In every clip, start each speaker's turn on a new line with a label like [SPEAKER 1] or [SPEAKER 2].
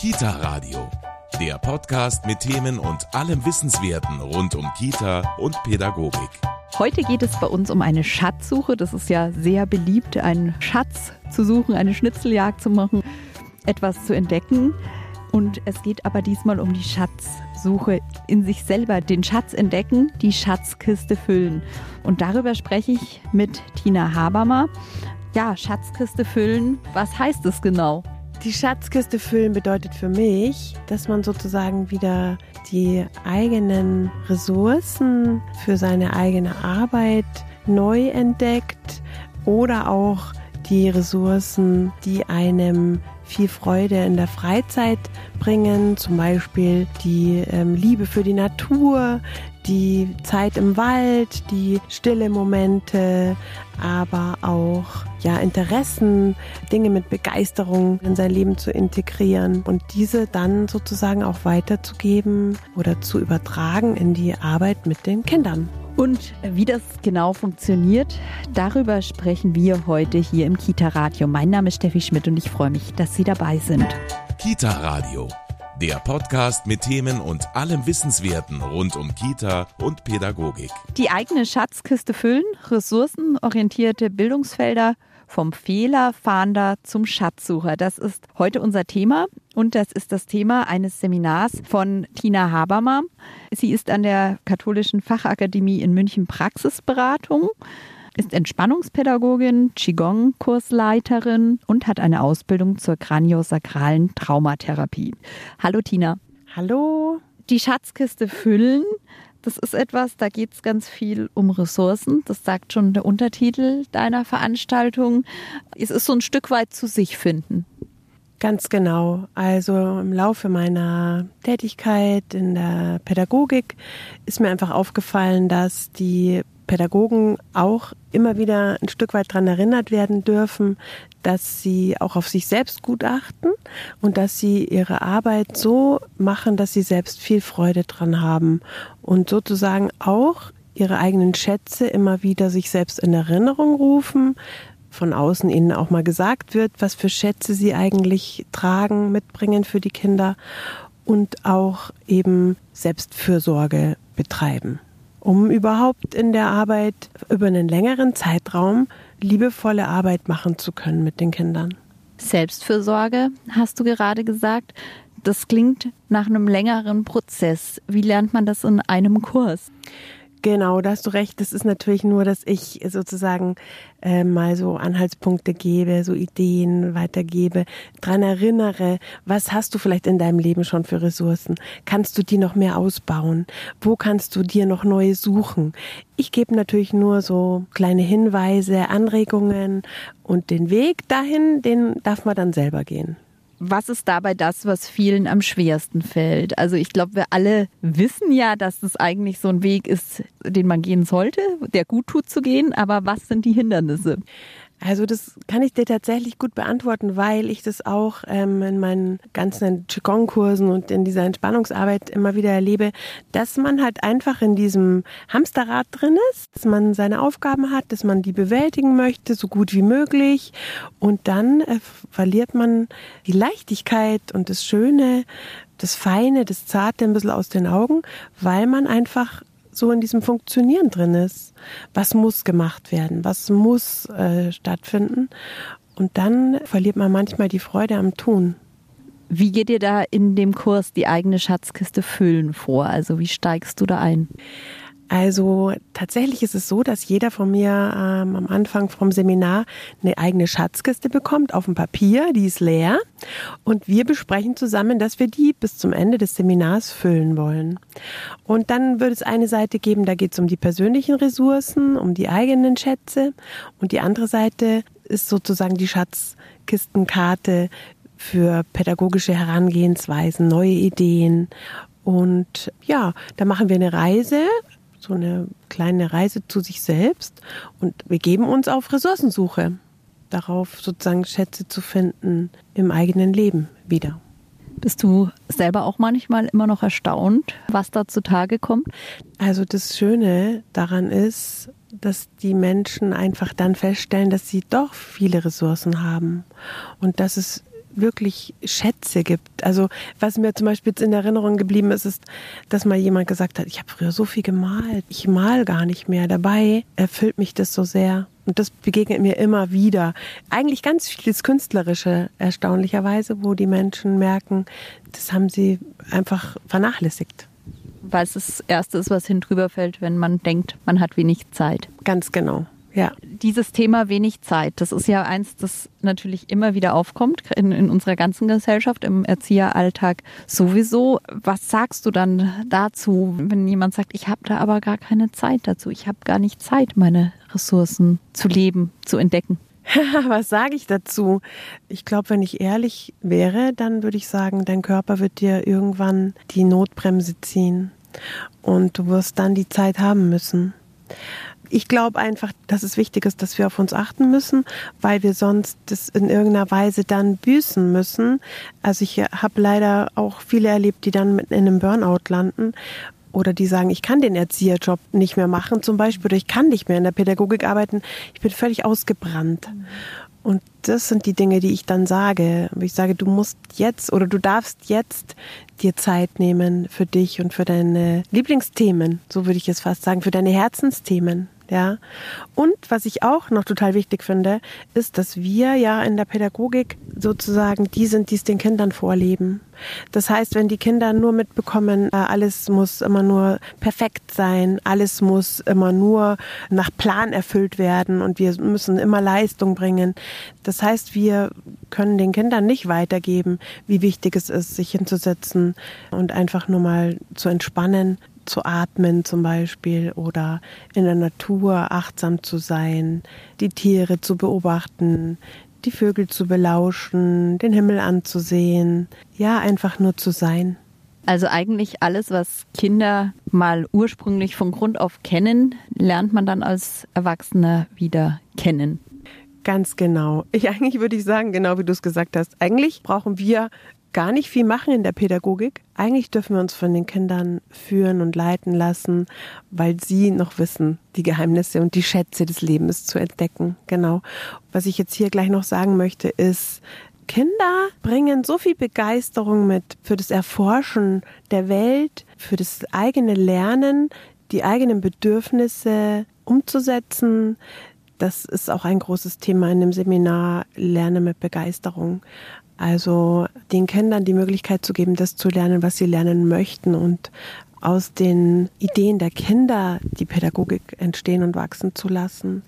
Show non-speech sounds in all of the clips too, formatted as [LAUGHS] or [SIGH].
[SPEAKER 1] Kita Radio, der Podcast mit Themen und allem Wissenswerten rund um Kita und Pädagogik.
[SPEAKER 2] Heute geht es bei uns um eine Schatzsuche. Das ist ja sehr beliebt, einen Schatz zu suchen, eine Schnitzeljagd zu machen, etwas zu entdecken. Und es geht aber diesmal um die Schatzsuche in sich selber, den Schatz entdecken, die Schatzkiste füllen. Und darüber spreche ich mit Tina Habermer. Ja, Schatzkiste füllen, was heißt es genau?
[SPEAKER 3] Die Schatzkiste füllen bedeutet für mich, dass man sozusagen wieder die eigenen Ressourcen für seine eigene Arbeit neu entdeckt oder auch die Ressourcen, die einem viel Freude in der Freizeit bringen, zum Beispiel die ähm, Liebe für die Natur, die Zeit im Wald, die stille Momente, aber auch ja Interessen, Dinge mit Begeisterung in sein Leben zu integrieren und diese dann sozusagen auch weiterzugeben oder zu übertragen in die Arbeit mit den Kindern.
[SPEAKER 2] Und wie das genau funktioniert, darüber sprechen wir heute hier im Kita Radio. Mein Name ist Steffi Schmidt und ich freue mich, dass Sie dabei sind.
[SPEAKER 1] Kita Radio, der Podcast mit Themen und allem Wissenswerten rund um Kita und Pädagogik.
[SPEAKER 2] Die eigene Schatzkiste füllen, ressourcenorientierte Bildungsfelder vom Fehlerfahnder zum Schatzsucher. Das ist heute unser Thema und das ist das Thema eines Seminars von Tina Habermer. Sie ist an der Katholischen Fachakademie in München Praxisberatung ist Entspannungspädagogin, Qigong-Kursleiterin und hat eine Ausbildung zur kraniosakralen Traumatherapie. Hallo Tina.
[SPEAKER 3] Hallo.
[SPEAKER 2] Die Schatzkiste füllen das ist etwas, da geht es ganz viel um Ressourcen. Das sagt schon der Untertitel deiner Veranstaltung. Es ist so ein Stück weit zu sich finden.
[SPEAKER 3] Ganz genau. Also im Laufe meiner Tätigkeit in der Pädagogik ist mir einfach aufgefallen, dass die Pädagogen auch immer wieder ein Stück weit daran erinnert werden dürfen, dass sie auch auf sich selbst gut achten und dass sie ihre Arbeit so machen, dass sie selbst viel Freude dran haben und sozusagen auch ihre eigenen Schätze immer wieder sich selbst in Erinnerung rufen, von außen ihnen auch mal gesagt wird, was für Schätze sie eigentlich tragen, mitbringen für die Kinder und auch eben Selbstfürsorge betreiben um überhaupt in der Arbeit über einen längeren Zeitraum liebevolle Arbeit machen zu können mit den Kindern.
[SPEAKER 2] Selbstfürsorge, hast du gerade gesagt. Das klingt nach einem längeren Prozess. Wie lernt man das in einem Kurs?
[SPEAKER 3] Genau, da hast du recht. Das ist natürlich nur, dass ich sozusagen äh, mal so Anhaltspunkte gebe, so Ideen weitergebe, dran erinnere, was hast du vielleicht in deinem Leben schon für Ressourcen? Kannst du die noch mehr ausbauen? Wo kannst du dir noch neue suchen? Ich gebe natürlich nur so kleine Hinweise, Anregungen und den Weg dahin, den darf man dann selber gehen
[SPEAKER 2] was ist dabei das, was vielen am schwersten fällt? Also ich glaube, wir alle wissen ja, dass das eigentlich so ein Weg ist, den man gehen sollte, der gut tut zu gehen. Aber was sind die Hindernisse?
[SPEAKER 3] Also das kann ich dir tatsächlich gut beantworten, weil ich das auch ähm, in meinen ganzen Qigong-Kursen und in dieser Entspannungsarbeit immer wieder erlebe, dass man halt einfach in diesem Hamsterrad drin ist, dass man seine Aufgaben hat, dass man die bewältigen möchte, so gut wie möglich. Und dann äh, verliert man die Leichtigkeit und das Schöne, das Feine, das Zarte ein bisschen aus den Augen, weil man einfach so in diesem Funktionieren drin ist. Was muss gemacht werden? Was muss äh, stattfinden? Und dann verliert man manchmal die Freude am Tun.
[SPEAKER 2] Wie geht dir da in dem Kurs die eigene Schatzkiste füllen vor? Also wie steigst du da ein?
[SPEAKER 3] Also tatsächlich ist es so, dass jeder von mir ähm, am Anfang vom Seminar eine eigene Schatzkiste bekommt auf dem Papier, die ist leer. Und wir besprechen zusammen, dass wir die bis zum Ende des Seminars füllen wollen. Und dann wird es eine Seite geben, da geht es um die persönlichen Ressourcen, um die eigenen Schätze. Und die andere Seite ist sozusagen die Schatzkistenkarte für pädagogische Herangehensweisen, neue Ideen. Und ja, da machen wir eine Reise so eine kleine Reise zu sich selbst und wir geben uns auf Ressourcensuche, darauf sozusagen Schätze zu finden im eigenen Leben wieder.
[SPEAKER 2] Bist du selber auch manchmal immer noch erstaunt, was da zutage kommt?
[SPEAKER 3] Also das Schöne daran ist, dass die Menschen einfach dann feststellen, dass sie doch viele Ressourcen haben und dass es wirklich Schätze gibt. Also was mir zum Beispiel jetzt in Erinnerung geblieben ist, ist, dass mal jemand gesagt hat, ich habe früher so viel gemalt, ich mal gar nicht mehr. Dabei erfüllt mich das so sehr. Und das begegnet mir immer wieder. Eigentlich ganz vieles Künstlerische, erstaunlicherweise, wo die Menschen merken, das haben sie einfach vernachlässigt.
[SPEAKER 2] Weil es das Erste ist, was hin drüber fällt, wenn man denkt, man hat wenig Zeit.
[SPEAKER 3] Ganz genau. Ja.
[SPEAKER 2] Dieses Thema wenig Zeit, das ist ja eins, das natürlich immer wieder aufkommt in, in unserer ganzen Gesellschaft, im Erzieheralltag sowieso. Was sagst du dann dazu, wenn jemand sagt, ich habe da aber gar keine Zeit dazu, ich habe gar nicht Zeit, meine Ressourcen zu leben, zu entdecken? [LAUGHS]
[SPEAKER 3] Was sage ich dazu? Ich glaube, wenn ich ehrlich wäre, dann würde ich sagen, dein Körper wird dir irgendwann die Notbremse ziehen und du wirst dann die Zeit haben müssen ich glaube einfach, dass es wichtig ist, dass wir auf uns achten müssen, weil wir sonst das in irgendeiner Weise dann büßen müssen. Also ich habe leider auch viele erlebt, die dann in einem Burnout landen oder die sagen, ich kann den Erzieherjob nicht mehr machen zum Beispiel oder ich kann nicht mehr in der Pädagogik arbeiten, ich bin völlig ausgebrannt. Und das sind die Dinge, die ich dann sage. Ich sage, du musst jetzt oder du darfst jetzt dir Zeit nehmen für dich und für deine Lieblingsthemen, so würde ich es fast sagen, für deine Herzensthemen ja. Und was ich auch noch total wichtig finde, ist, dass wir ja in der Pädagogik sozusagen die sind, die es den Kindern vorleben. Das heißt, wenn die Kinder nur mitbekommen, äh, alles muss immer nur perfekt sein, alles muss immer nur nach Plan erfüllt werden und wir müssen immer Leistung bringen. Das heißt, wir können den Kindern nicht weitergeben, wie wichtig es ist, sich hinzusetzen und einfach nur mal zu entspannen, zu atmen zum Beispiel oder in der Natur achtsam zu sein, die Tiere zu beobachten, die Vögel zu belauschen, den Himmel anzusehen, ja, einfach nur zu sein.
[SPEAKER 2] Also eigentlich alles, was Kinder mal ursprünglich von Grund auf kennen, lernt man dann als Erwachsener wieder kennen.
[SPEAKER 3] Ganz genau. Ich eigentlich würde ich sagen, genau wie du es gesagt hast, eigentlich brauchen wir gar nicht viel machen in der Pädagogik. Eigentlich dürfen wir uns von den Kindern führen und leiten lassen, weil sie noch wissen, die Geheimnisse und die Schätze des Lebens zu entdecken. Genau. Was ich jetzt hier gleich noch sagen möchte, ist, Kinder bringen so viel Begeisterung mit für das Erforschen der Welt, für das eigene Lernen, die eigenen Bedürfnisse umzusetzen. Das ist auch ein großes Thema in dem Seminar Lerne mit Begeisterung. Also den Kindern die Möglichkeit zu geben, das zu lernen, was sie lernen möchten und aus den Ideen der Kinder die Pädagogik entstehen und wachsen zu lassen.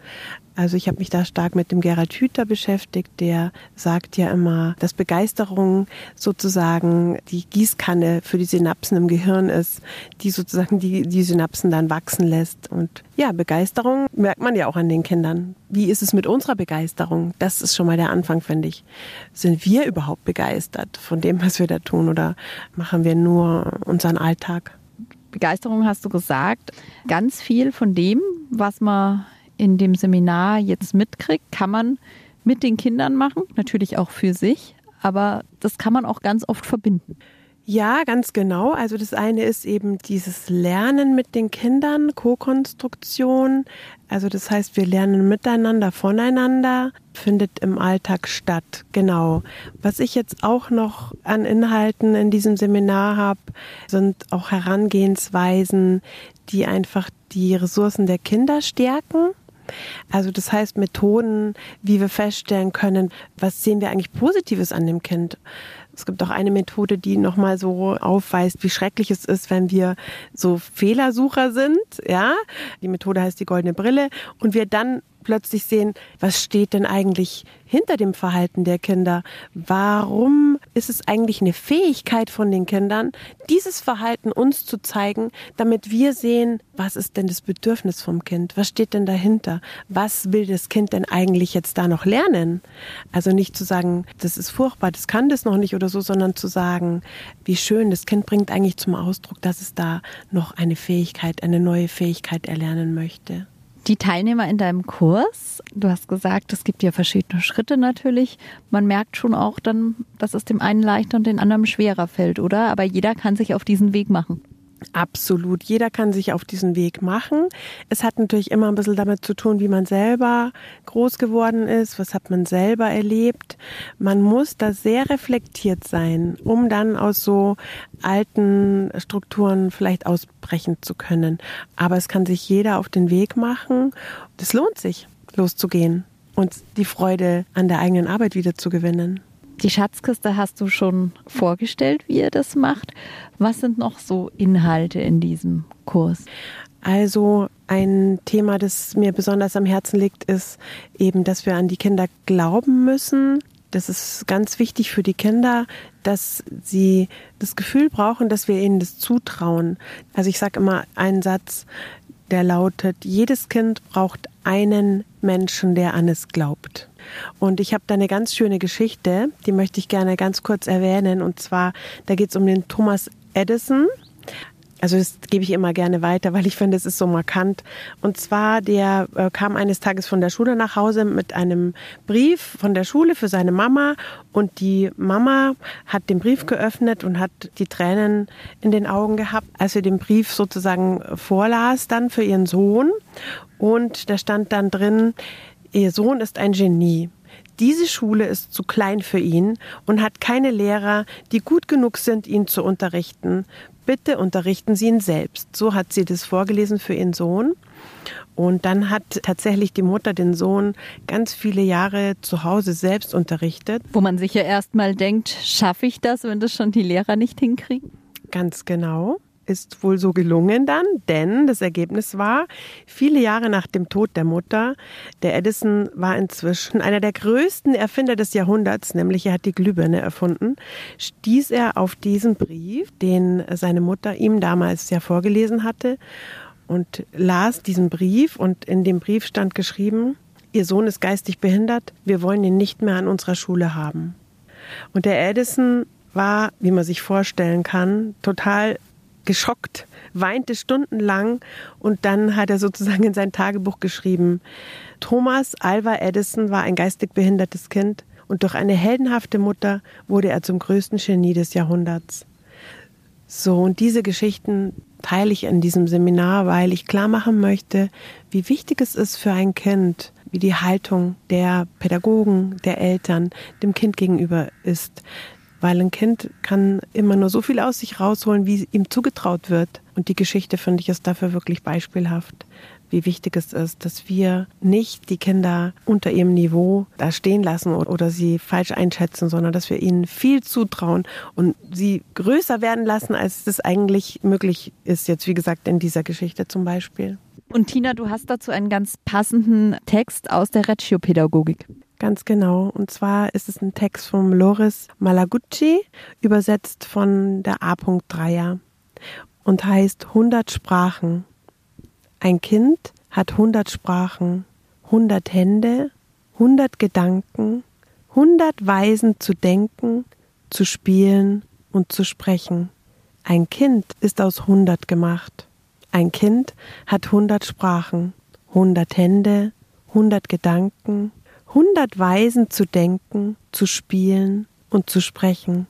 [SPEAKER 3] Also ich habe mich da stark mit dem Gerhard Hüther beschäftigt, der sagt ja immer, dass Begeisterung sozusagen die Gießkanne für die Synapsen im Gehirn ist, die sozusagen die, die Synapsen dann wachsen lässt. Und ja, Begeisterung merkt man ja auch an den Kindern. Wie ist es mit unserer Begeisterung? Das ist schon mal der Anfang, finde ich. Sind wir überhaupt begeistert von dem, was wir da tun oder machen wir nur unseren Alltag?
[SPEAKER 2] Begeisterung hast du gesagt. Ganz viel von dem, was man in dem Seminar jetzt mitkriegt, kann man mit den Kindern machen, natürlich auch für sich, aber das kann man auch ganz oft verbinden.
[SPEAKER 3] Ja, ganz genau. Also das eine ist eben dieses Lernen mit den Kindern, Co-Konstruktion. Also das heißt, wir lernen miteinander, voneinander, findet im Alltag statt. Genau. Was ich jetzt auch noch an Inhalten in diesem Seminar habe, sind auch Herangehensweisen, die einfach die Ressourcen der Kinder stärken. Also das heißt Methoden, wie wir feststellen können, was sehen wir eigentlich Positives an dem Kind. Es gibt auch eine Methode, die nochmal so aufweist, wie schrecklich es ist, wenn wir so Fehlersucher sind. Ja, die Methode heißt die goldene Brille und wir dann plötzlich sehen, was steht denn eigentlich hinter dem Verhalten der Kinder? Warum ist es eigentlich eine Fähigkeit von den Kindern, dieses Verhalten uns zu zeigen, damit wir sehen, was ist denn das Bedürfnis vom Kind? Was steht denn dahinter? Was will das Kind denn eigentlich jetzt da noch lernen? Also nicht zu sagen, das ist furchtbar, das kann das noch nicht oder so, sondern zu sagen, wie schön, das Kind bringt eigentlich zum Ausdruck, dass es da noch eine Fähigkeit, eine neue Fähigkeit erlernen möchte
[SPEAKER 2] die Teilnehmer in deinem Kurs, du hast gesagt, es gibt ja verschiedene Schritte natürlich. Man merkt schon auch dann, dass es dem einen leichter und dem anderen schwerer fällt, oder? Aber jeder kann sich auf diesen Weg machen.
[SPEAKER 3] Absolut. Jeder kann sich auf diesen Weg machen. Es hat natürlich immer ein bisschen damit zu tun, wie man selber groß geworden ist, was hat man selber erlebt. Man muss da sehr reflektiert sein, um dann aus so alten Strukturen vielleicht ausbrechen zu können. Aber es kann sich jeder auf den Weg machen. Es lohnt sich, loszugehen und die Freude an der eigenen Arbeit wieder zu gewinnen.
[SPEAKER 2] Die Schatzkiste hast du schon vorgestellt, wie ihr das macht. Was sind noch so Inhalte in diesem Kurs?
[SPEAKER 3] Also ein Thema, das mir besonders am Herzen liegt, ist eben, dass wir an die Kinder glauben müssen. Das ist ganz wichtig für die Kinder, dass sie das Gefühl brauchen, dass wir ihnen das zutrauen. Also ich sage immer einen Satz, der lautet, jedes Kind braucht einen Menschen, der an es glaubt. Und ich habe da eine ganz schöne Geschichte, die möchte ich gerne ganz kurz erwähnen. Und zwar, da geht es um den Thomas Edison. Also das gebe ich immer gerne weiter, weil ich finde, es ist so markant. Und zwar, der äh, kam eines Tages von der Schule nach Hause mit einem Brief von der Schule für seine Mama. Und die Mama hat den Brief geöffnet und hat die Tränen in den Augen gehabt, als sie den Brief sozusagen vorlas dann für ihren Sohn. Und da stand dann drin, ihr Sohn ist ein Genie. Diese Schule ist zu klein für ihn und hat keine Lehrer, die gut genug sind, ihn zu unterrichten. Bitte unterrichten Sie ihn selbst. So hat sie das vorgelesen für ihren Sohn. Und dann hat tatsächlich die Mutter den Sohn ganz viele Jahre zu Hause selbst unterrichtet.
[SPEAKER 2] Wo man sich ja erstmal denkt, schaffe ich das, wenn das schon die Lehrer nicht hinkriegen?
[SPEAKER 3] Ganz genau ist wohl so gelungen dann, denn das Ergebnis war, viele Jahre nach dem Tod der Mutter, der Edison war inzwischen einer der größten Erfinder des Jahrhunderts, nämlich er hat die Glühbirne erfunden, stieß er auf diesen Brief, den seine Mutter ihm damals ja vorgelesen hatte und las diesen Brief und in dem Brief stand geschrieben, Ihr Sohn ist geistig behindert, wir wollen ihn nicht mehr an unserer Schule haben. Und der Edison war, wie man sich vorstellen kann, total geschockt, weinte stundenlang und dann hat er sozusagen in sein Tagebuch geschrieben, Thomas Alva Edison war ein geistig behindertes Kind und durch eine heldenhafte Mutter wurde er zum größten Genie des Jahrhunderts. So, und diese Geschichten teile ich in diesem Seminar, weil ich klar machen möchte, wie wichtig es ist für ein Kind, wie die Haltung der Pädagogen, der Eltern dem Kind gegenüber ist weil ein Kind kann immer nur so viel aus sich rausholen, wie ihm zugetraut wird. Und die Geschichte, finde ich, ist dafür wirklich beispielhaft, wie wichtig es ist, dass wir nicht die Kinder unter ihrem Niveau da stehen lassen oder sie falsch einschätzen, sondern dass wir ihnen viel zutrauen und sie größer werden lassen, als es eigentlich möglich ist, jetzt wie gesagt in dieser Geschichte zum Beispiel.
[SPEAKER 2] Und Tina, du hast dazu einen ganz passenden Text aus der Reggio-Pädagogik.
[SPEAKER 3] Ganz genau. Und zwar ist es ein Text von Loris Malagucci, übersetzt von der A. Dreier und heißt 100 Sprachen. Ein Kind hat 100 Sprachen, 100 Hände, 100 Gedanken, 100 Weisen zu denken, zu spielen und zu sprechen. Ein Kind ist aus 100 gemacht. Ein Kind hat 100 Sprachen, 100 Hände, 100 Gedanken, hundert Weisen zu denken, zu spielen und zu sprechen,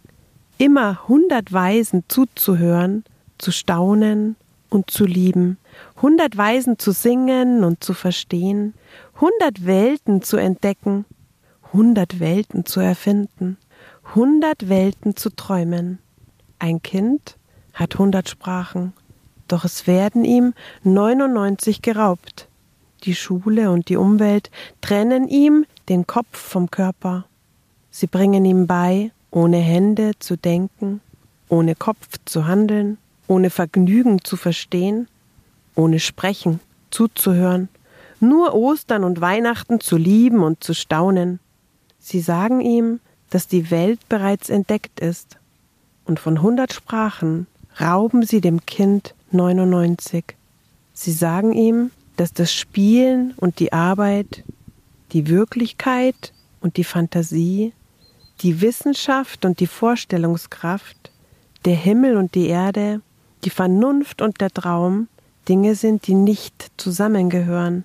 [SPEAKER 3] immer hundert Weisen zuzuhören, zu staunen und zu lieben, hundert Weisen zu singen und zu verstehen, hundert Welten zu entdecken, hundert Welten zu erfinden, hundert Welten zu träumen. Ein Kind hat hundert Sprachen, doch es werden ihm neunundneunzig geraubt. Die Schule und die Umwelt trennen ihm den Kopf vom Körper. Sie bringen ihm bei, ohne Hände zu denken, ohne Kopf zu handeln, ohne Vergnügen zu verstehen, ohne Sprechen zuzuhören, nur Ostern und Weihnachten zu lieben und zu staunen. Sie sagen ihm, dass die Welt bereits entdeckt ist, und von hundert Sprachen rauben sie dem Kind 99. Sie sagen ihm, dass das Spielen und die Arbeit die Wirklichkeit und die Fantasie, die Wissenschaft und die Vorstellungskraft, der Himmel und die Erde, die Vernunft und der Traum Dinge sind, die nicht zusammengehören.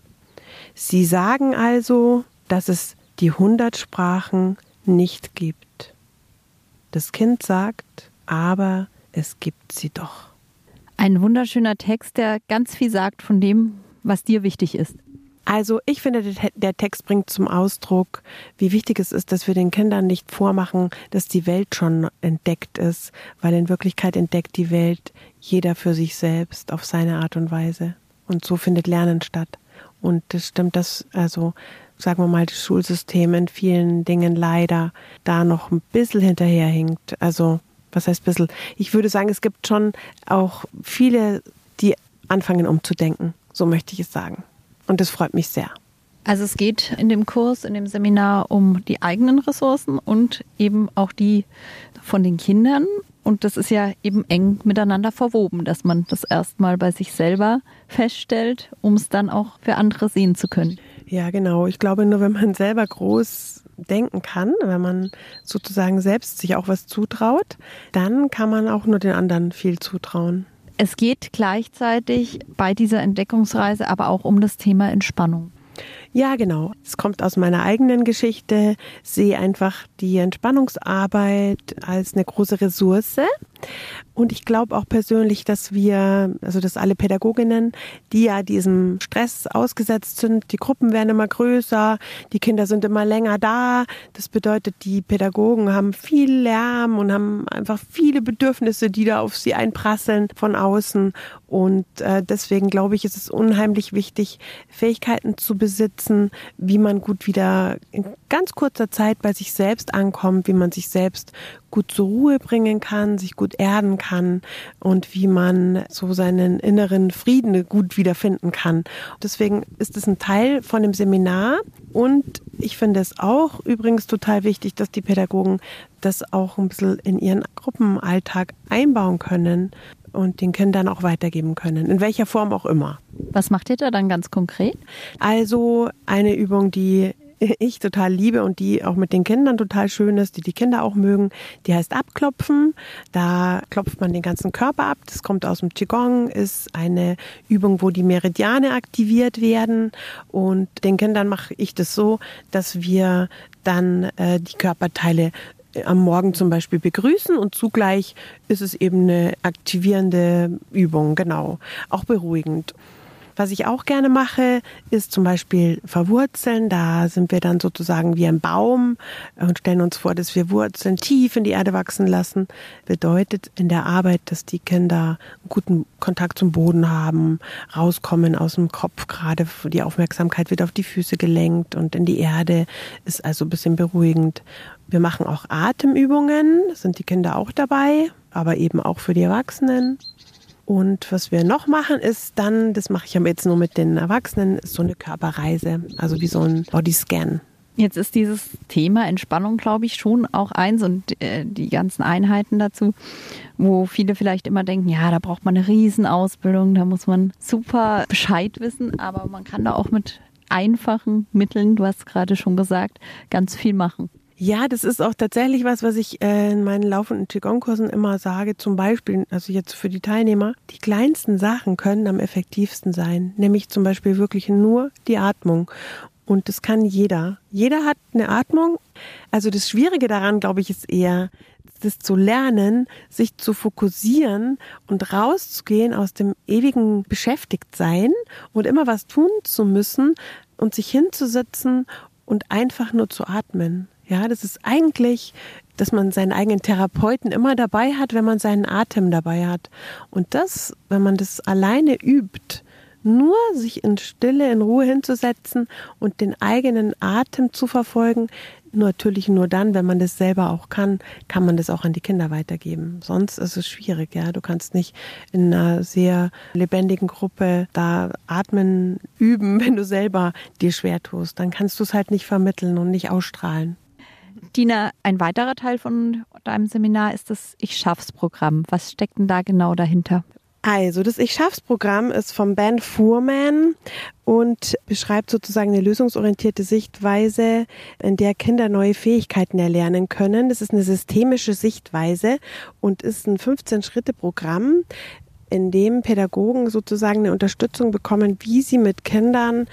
[SPEAKER 3] Sie sagen also, dass es die hundert Sprachen nicht gibt. Das Kind sagt, aber es gibt sie doch.
[SPEAKER 2] Ein wunderschöner Text, der ganz viel sagt von dem, was dir wichtig ist.
[SPEAKER 3] Also ich finde, der Text bringt zum Ausdruck, wie wichtig es ist, dass wir den Kindern nicht vormachen, dass die Welt schon entdeckt ist, weil in Wirklichkeit entdeckt die Welt jeder für sich selbst auf seine Art und Weise. Und so findet Lernen statt. Und das stimmt, dass also sagen wir mal, das Schulsystem in vielen Dingen leider da noch ein bisschen hinterherhinkt. Also, was heißt ein bisschen? Ich würde sagen, es gibt schon auch viele, die anfangen umzudenken. So möchte ich es sagen. Und das freut mich sehr.
[SPEAKER 2] Also es geht in dem Kurs, in dem Seminar um die eigenen Ressourcen und eben auch die von den Kindern. Und das ist ja eben eng miteinander verwoben, dass man das erstmal bei sich selber feststellt, um es dann auch für andere sehen zu können.
[SPEAKER 3] Ja, genau. Ich glaube, nur wenn man selber groß denken kann, wenn man sozusagen selbst sich auch was zutraut, dann kann man auch nur den anderen viel zutrauen.
[SPEAKER 2] Es geht gleichzeitig bei dieser Entdeckungsreise aber auch um das Thema Entspannung.
[SPEAKER 3] Ja, genau. Es kommt aus meiner eigenen Geschichte. Sehe einfach die Entspannungsarbeit als eine große Ressource. Und ich glaube auch persönlich, dass wir, also dass alle Pädagoginnen, die ja diesem Stress ausgesetzt sind, die Gruppen werden immer größer, die Kinder sind immer länger da. Das bedeutet, die Pädagogen haben viel Lärm und haben einfach viele Bedürfnisse, die da auf sie einprasseln von außen. Und äh, deswegen glaube ich, ist es unheimlich wichtig, Fähigkeiten zu besitzen, wie man gut wieder in ganz kurzer Zeit bei sich selbst ankommt, wie man sich selbst gut zur Ruhe bringen kann, sich gut erden kann und wie man so seinen inneren Frieden gut wiederfinden kann. Deswegen ist es ein Teil von dem Seminar und ich finde es auch übrigens total wichtig, dass die Pädagogen das auch ein bisschen in ihren Gruppenalltag einbauen können und den Kindern auch weitergeben können, in welcher Form auch immer.
[SPEAKER 2] Was macht ihr da dann ganz konkret?
[SPEAKER 3] Also eine Übung, die ich total liebe und die auch mit den Kindern total schön ist, die die Kinder auch mögen, die heißt Abklopfen. Da klopft man den ganzen Körper ab. Das kommt aus dem Qigong, ist eine Übung, wo die Meridiane aktiviert werden. Und den Kindern mache ich das so, dass wir dann äh, die Körperteile am Morgen zum Beispiel begrüßen und zugleich ist es eben eine aktivierende Übung, genau, auch beruhigend. Was ich auch gerne mache, ist zum Beispiel verwurzeln. Da sind wir dann sozusagen wie ein Baum und stellen uns vor, dass wir Wurzeln tief in die Erde wachsen lassen. Bedeutet in der Arbeit, dass die Kinder einen guten Kontakt zum Boden haben, rauskommen aus dem Kopf, gerade die Aufmerksamkeit wird auf die Füße gelenkt und in die Erde ist also ein bisschen beruhigend. Wir machen auch Atemübungen, sind die Kinder auch dabei, aber eben auch für die Erwachsenen. Und was wir noch machen, ist dann, das mache ich aber jetzt nur mit den Erwachsenen, ist so eine Körperreise, also wie so ein Bodyscan.
[SPEAKER 2] Jetzt ist dieses Thema Entspannung, glaube ich, schon auch eins und äh, die ganzen Einheiten dazu, wo viele vielleicht immer denken, ja, da braucht man eine Riesenausbildung, da muss man super Bescheid wissen, aber man kann da auch mit einfachen Mitteln, du hast gerade schon gesagt, ganz viel machen.
[SPEAKER 3] Ja, das ist auch tatsächlich was, was ich äh, in meinen laufenden Qigong-Kursen immer sage. Zum Beispiel, also jetzt für die Teilnehmer, die kleinsten Sachen können am effektivsten sein. Nämlich zum Beispiel wirklich nur die Atmung. Und das kann jeder. Jeder hat eine Atmung. Also das Schwierige daran, glaube ich, ist eher, das zu lernen, sich zu fokussieren und rauszugehen aus dem ewigen Beschäftigtsein und immer was tun zu müssen und sich hinzusetzen und einfach nur zu atmen. Ja, das ist eigentlich, dass man seinen eigenen Therapeuten immer dabei hat, wenn man seinen Atem dabei hat. Und das, wenn man das alleine übt, nur sich in Stille, in Ruhe hinzusetzen und den eigenen Atem zu verfolgen, natürlich nur dann, wenn man das selber auch kann, kann man das auch an die Kinder weitergeben. Sonst ist es schwierig, ja. Du kannst nicht in einer sehr lebendigen Gruppe da atmen üben, [LAUGHS] wenn du selber dir schwer tust. Dann kannst du es halt nicht vermitteln und nicht ausstrahlen.
[SPEAKER 2] Dina, ein weiterer Teil von deinem Seminar ist das Ich schaff's Programm. Was steckt denn da genau dahinter?
[SPEAKER 3] Also, das Ich schaff's Programm ist vom Ben Fuhrman und beschreibt sozusagen eine lösungsorientierte Sichtweise, in der Kinder neue Fähigkeiten erlernen können. Das ist eine systemische Sichtweise und ist ein 15-Schritte-Programm, in dem Pädagogen sozusagen eine Unterstützung bekommen, wie sie mit Kindern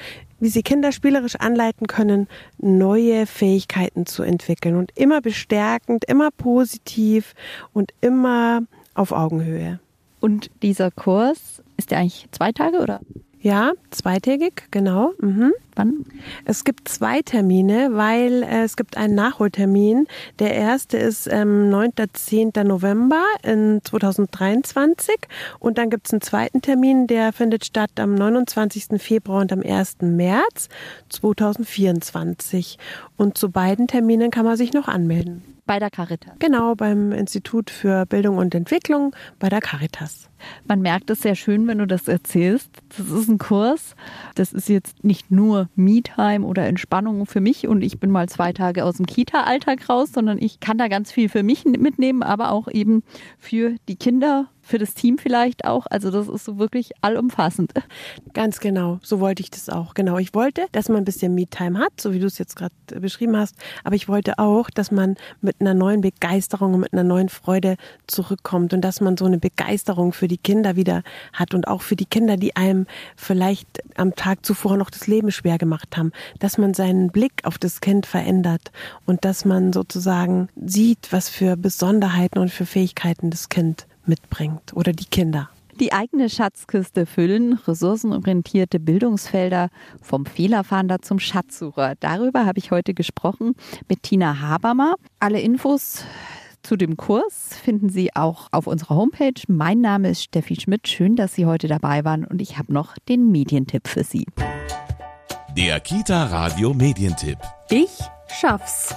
[SPEAKER 3] wie sie Kinder spielerisch anleiten können, neue Fähigkeiten zu entwickeln und immer bestärkend, immer positiv und immer auf Augenhöhe.
[SPEAKER 2] Und dieser Kurs, ist der eigentlich zwei Tage oder?
[SPEAKER 3] Ja, zweitägig, genau. Mhm.
[SPEAKER 2] Wann?
[SPEAKER 3] Es gibt zwei Termine, weil äh, es gibt einen Nachholtermin. Der erste ist ähm, 9. 10. November in 2023 und dann gibt es einen zweiten Termin, der findet statt am 29. Februar und am 1. März 2024. Und zu beiden Terminen kann man sich noch anmelden.
[SPEAKER 2] Bei der Caritas.
[SPEAKER 3] Genau, beim Institut für Bildung und Entwicklung bei der Caritas.
[SPEAKER 2] Man merkt es sehr schön, wenn du das erzählst. Das ist ein Kurs. Das ist jetzt nicht nur Me-Time oder Entspannung für mich und ich bin mal zwei Tage aus dem Kita-Alltag raus, sondern ich kann da ganz viel für mich mitnehmen, aber auch eben für die Kinder für das Team vielleicht auch. Also das ist so wirklich allumfassend.
[SPEAKER 3] Ganz genau, so wollte ich das auch. Genau, ich wollte, dass man ein bisschen Me-Time hat, so wie du es jetzt gerade beschrieben hast, aber ich wollte auch, dass man mit einer neuen Begeisterung und mit einer neuen Freude zurückkommt und dass man so eine Begeisterung für die Kinder wieder hat und auch für die Kinder, die einem vielleicht am Tag zuvor noch das Leben schwer gemacht haben, dass man seinen Blick auf das Kind verändert und dass man sozusagen sieht, was für Besonderheiten und für Fähigkeiten das Kind mitbringt oder die Kinder.
[SPEAKER 2] Die eigene Schatzkiste füllen, ressourcenorientierte Bildungsfelder vom Fehlerfahnder zum Schatzsucher. Darüber habe ich heute gesprochen mit Tina Habermer. Alle Infos zu dem Kurs finden Sie auch auf unserer Homepage. Mein Name ist Steffi Schmidt. Schön, dass Sie heute dabei waren und ich habe noch den Medientipp für Sie.
[SPEAKER 1] Der Kita Radio Medientipp.
[SPEAKER 4] Ich schaff's.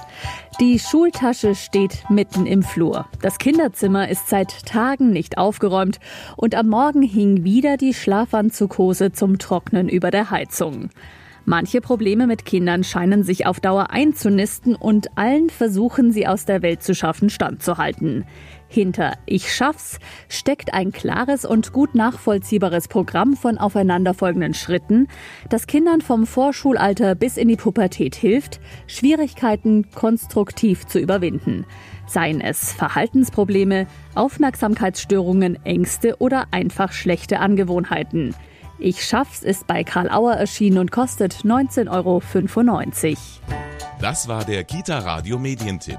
[SPEAKER 4] Die Schultasche steht mitten im Flur. Das Kinderzimmer ist seit Tagen nicht aufgeräumt und am Morgen hing wieder die Schlafanzughose zum Trocknen über der Heizung. Manche Probleme mit Kindern scheinen sich auf Dauer einzunisten und allen Versuchen, sie aus der Welt zu schaffen, standzuhalten. Hinter Ich schaff's steckt ein klares und gut nachvollziehbares Programm von aufeinanderfolgenden Schritten, das Kindern vom Vorschulalter bis in die Pubertät hilft, Schwierigkeiten konstruktiv zu überwinden. Seien es Verhaltensprobleme, Aufmerksamkeitsstörungen, Ängste oder einfach schlechte Angewohnheiten. Ich schaff's ist bei Karl Auer erschienen und kostet 19,95 Euro.
[SPEAKER 1] Das war der Kita Radio Medientipp.